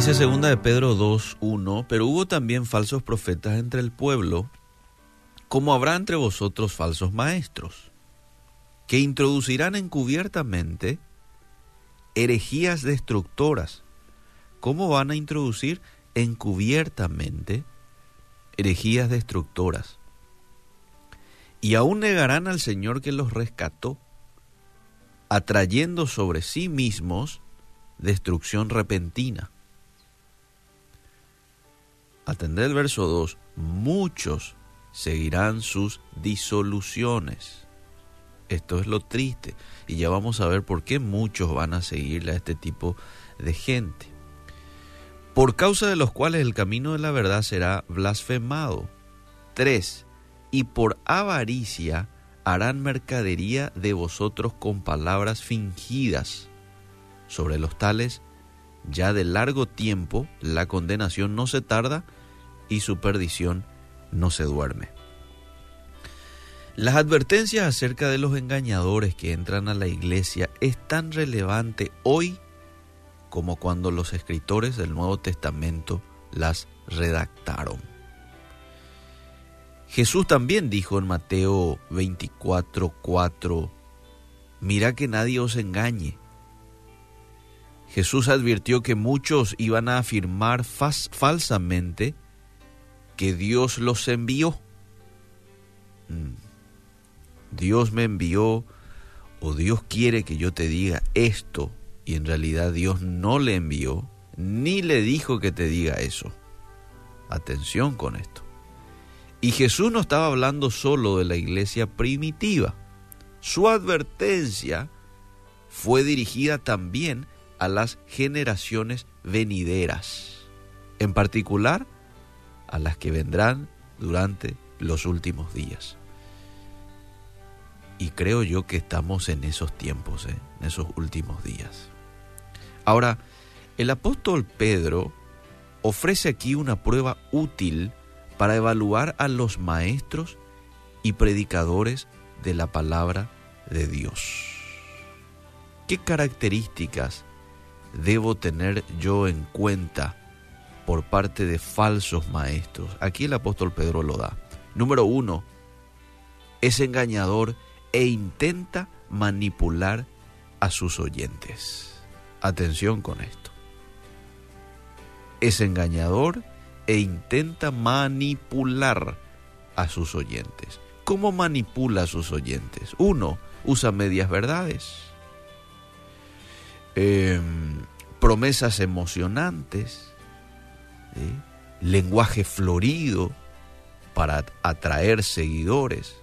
Dice segunda de Pedro 2.1, pero hubo también falsos profetas entre el pueblo, como habrá entre vosotros falsos maestros, que introducirán encubiertamente herejías destructoras. ¿Cómo van a introducir encubiertamente herejías destructoras? Y aún negarán al Señor que los rescató, atrayendo sobre sí mismos destrucción repentina. Atender el verso 2, muchos seguirán sus disoluciones. Esto es lo triste y ya vamos a ver por qué muchos van a seguirle a este tipo de gente. Por causa de los cuales el camino de la verdad será blasfemado. 3. Y por avaricia harán mercadería de vosotros con palabras fingidas. Sobre los tales, ya de largo tiempo, la condenación no se tarda y su perdición no se duerme. Las advertencias acerca de los engañadores que entran a la iglesia es tan relevante hoy como cuando los escritores del Nuevo Testamento las redactaron. Jesús también dijo en Mateo 24:4, mira que nadie os engañe. Jesús advirtió que muchos iban a afirmar falsamente que Dios los envió. Mm. Dios me envió o Dios quiere que yo te diga esto y en realidad Dios no le envió ni le dijo que te diga eso. Atención con esto. Y Jesús no estaba hablando solo de la iglesia primitiva. Su advertencia fue dirigida también a las generaciones venideras, en particular a las que vendrán durante los últimos días. Y creo yo que estamos en esos tiempos, ¿eh? en esos últimos días. Ahora, el apóstol Pedro ofrece aquí una prueba útil para evaluar a los maestros y predicadores de la palabra de Dios. ¿Qué características debo tener yo en cuenta por parte de falsos maestros. Aquí el apóstol Pedro lo da. Número uno, es engañador e intenta manipular a sus oyentes. Atención con esto. Es engañador e intenta manipular a sus oyentes. ¿Cómo manipula a sus oyentes? Uno, usa medias verdades, em, promesas emocionantes, lenguaje florido para atraer seguidores.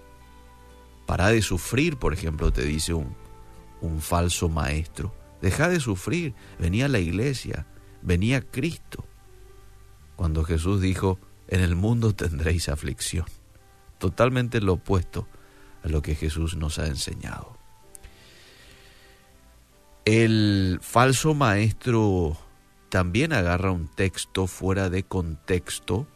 Para de sufrir, por ejemplo, te dice un, un falso maestro. Deja de sufrir. Venía a la iglesia, venía Cristo. Cuando Jesús dijo, en el mundo tendréis aflicción. Totalmente lo opuesto a lo que Jesús nos ha enseñado. El falso maestro también agarra un texto fuera de contexto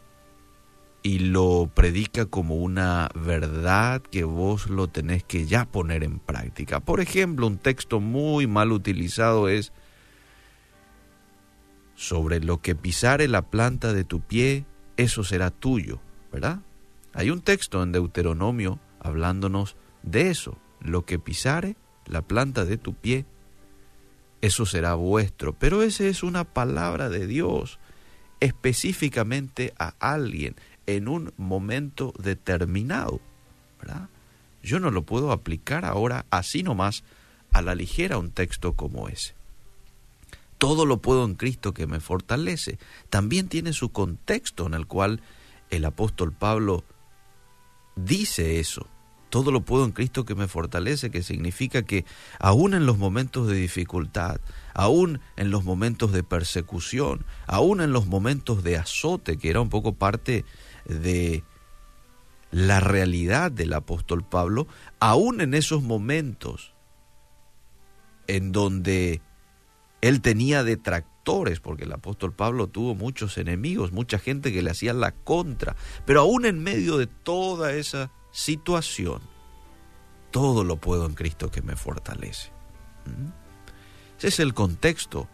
y lo predica como una verdad que vos lo tenés que ya poner en práctica. Por ejemplo, un texto muy mal utilizado es sobre lo que pisare la planta de tu pie, eso será tuyo, ¿verdad? Hay un texto en Deuteronomio hablándonos de eso, lo que pisare la planta de tu pie, eso será vuestro. Pero esa es una palabra de Dios específicamente a alguien en un momento determinado. Yo no lo puedo aplicar ahora así nomás a la ligera un texto como ese. Todo lo puedo en Cristo que me fortalece. También tiene su contexto en el cual el apóstol Pablo dice eso todo lo puedo en Cristo que me fortalece, que significa que aún en los momentos de dificultad, aún en los momentos de persecución, aún en los momentos de azote, que era un poco parte de la realidad del apóstol Pablo, aún en esos momentos en donde él tenía detractores, porque el apóstol Pablo tuvo muchos enemigos, mucha gente que le hacía la contra, pero aún en medio de toda esa situación, todo lo puedo en Cristo que me fortalece. ¿Mm? Ese es el contexto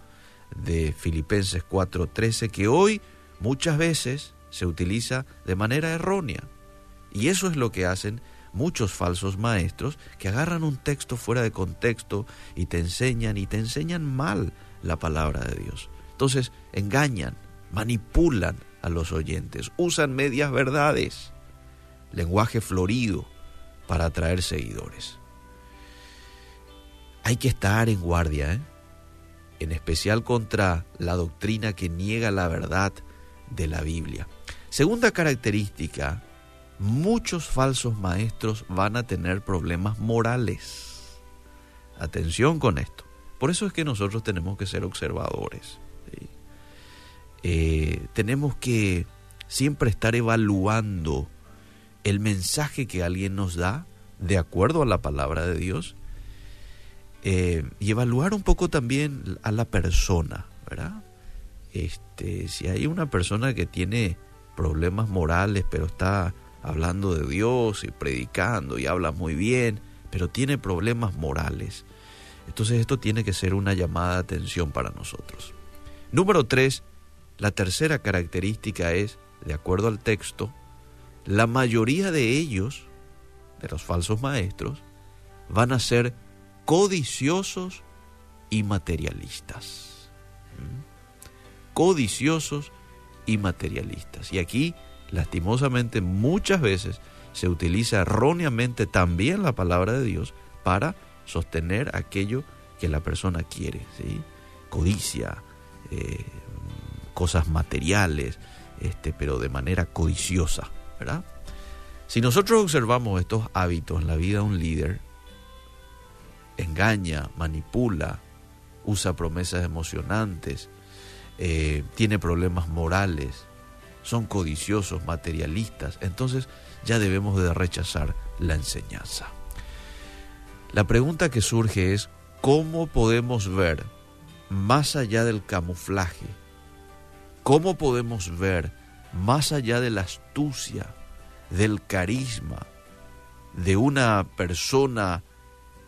de Filipenses 4:13 que hoy muchas veces se utiliza de manera errónea. Y eso es lo que hacen muchos falsos maestros que agarran un texto fuera de contexto y te enseñan y te enseñan mal la palabra de Dios. Entonces engañan, manipulan a los oyentes, usan medias verdades, lenguaje florido para atraer seguidores. Hay que estar en guardia, ¿eh? en especial contra la doctrina que niega la verdad de la Biblia. Segunda característica, muchos falsos maestros van a tener problemas morales. Atención con esto. Por eso es que nosotros tenemos que ser observadores. Eh, tenemos que siempre estar evaluando el mensaje que alguien nos da de acuerdo a la palabra de Dios eh, y evaluar un poco también a la persona, ¿verdad? Este, si hay una persona que tiene problemas morales, pero está hablando de Dios y predicando y habla muy bien, pero tiene problemas morales, entonces esto tiene que ser una llamada de atención para nosotros. Número tres, la tercera característica es, de acuerdo al texto, la mayoría de ellos, de los falsos maestros, van a ser codiciosos y materialistas. ¿Mm? Codiciosos y materialistas. Y aquí, lastimosamente, muchas veces se utiliza erróneamente también la palabra de Dios para sostener aquello que la persona quiere. ¿sí? Codicia, eh, cosas materiales, este, pero de manera codiciosa. Si nosotros observamos estos hábitos en la vida de un líder, engaña, manipula, usa promesas emocionantes, eh, tiene problemas morales, son codiciosos, materialistas, entonces ya debemos de rechazar la enseñanza. La pregunta que surge es, ¿cómo podemos ver más allá del camuflaje? ¿Cómo podemos ver más allá de la astucia, del carisma, de una persona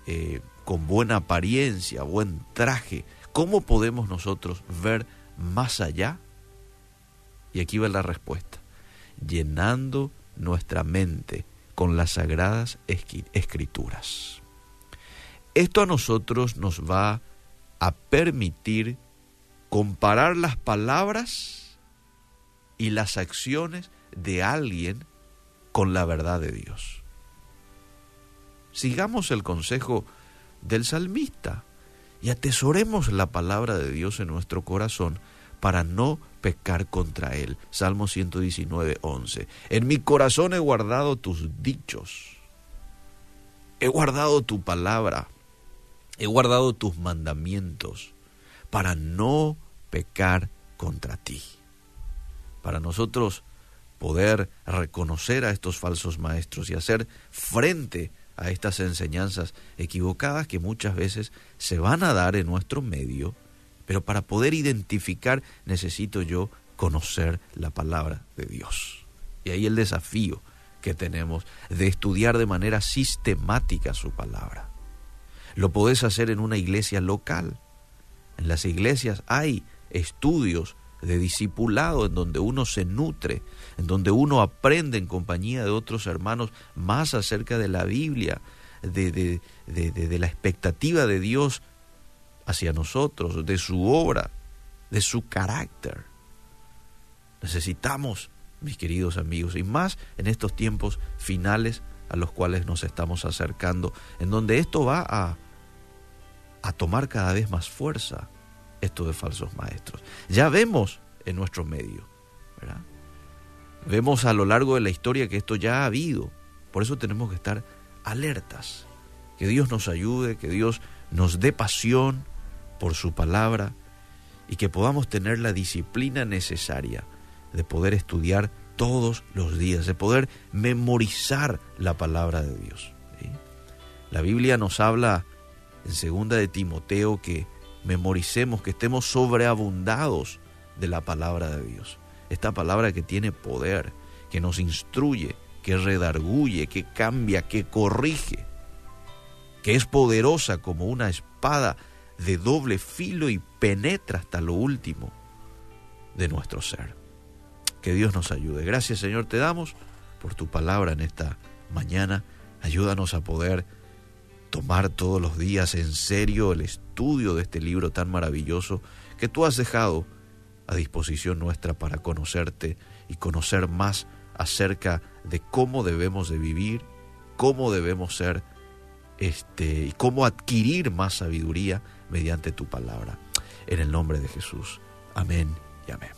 eh, con buena apariencia, buen traje, ¿cómo podemos nosotros ver más allá? Y aquí va la respuesta, llenando nuestra mente con las sagradas escrituras. Esto a nosotros nos va a permitir comparar las palabras y las acciones de alguien con la verdad de Dios. Sigamos el consejo del salmista y atesoremos la palabra de Dios en nuestro corazón para no pecar contra él. Salmo 119, 11. En mi corazón he guardado tus dichos, he guardado tu palabra, he guardado tus mandamientos para no pecar contra ti. Para nosotros poder reconocer a estos falsos maestros y hacer frente a estas enseñanzas equivocadas que muchas veces se van a dar en nuestro medio, pero para poder identificar necesito yo conocer la palabra de Dios. Y ahí el desafío que tenemos de estudiar de manera sistemática su palabra. Lo podés hacer en una iglesia local. En las iglesias hay estudios de discipulado en donde uno se nutre, en donde uno aprende en compañía de otros hermanos más acerca de la Biblia, de, de, de, la expectativa de Dios hacia nosotros, de su obra, de su carácter. Necesitamos, mis queridos amigos, y más en estos tiempos finales a los cuales nos estamos acercando, en donde esto va a, a tomar cada vez más fuerza esto de falsos maestros. Ya vemos en nuestro medio, ¿verdad? Vemos a lo largo de la historia que esto ya ha habido. Por eso tenemos que estar alertas. Que Dios nos ayude, que Dios nos dé pasión por su palabra y que podamos tener la disciplina necesaria de poder estudiar todos los días, de poder memorizar la palabra de Dios. La Biblia nos habla en segunda de Timoteo que memoricemos, que estemos sobreabundados de la palabra de Dios. Esta palabra que tiene poder, que nos instruye, que redarguye, que cambia, que corrige, que es poderosa como una espada de doble filo y penetra hasta lo último de nuestro ser. Que Dios nos ayude. Gracias Señor te damos por tu palabra en esta mañana. Ayúdanos a poder tomar todos los días en serio el estudio de este libro tan maravilloso que tú has dejado a disposición nuestra para conocerte y conocer más acerca de cómo debemos de vivir, cómo debemos ser este y cómo adquirir más sabiduría mediante tu palabra. En el nombre de Jesús. Amén y amén.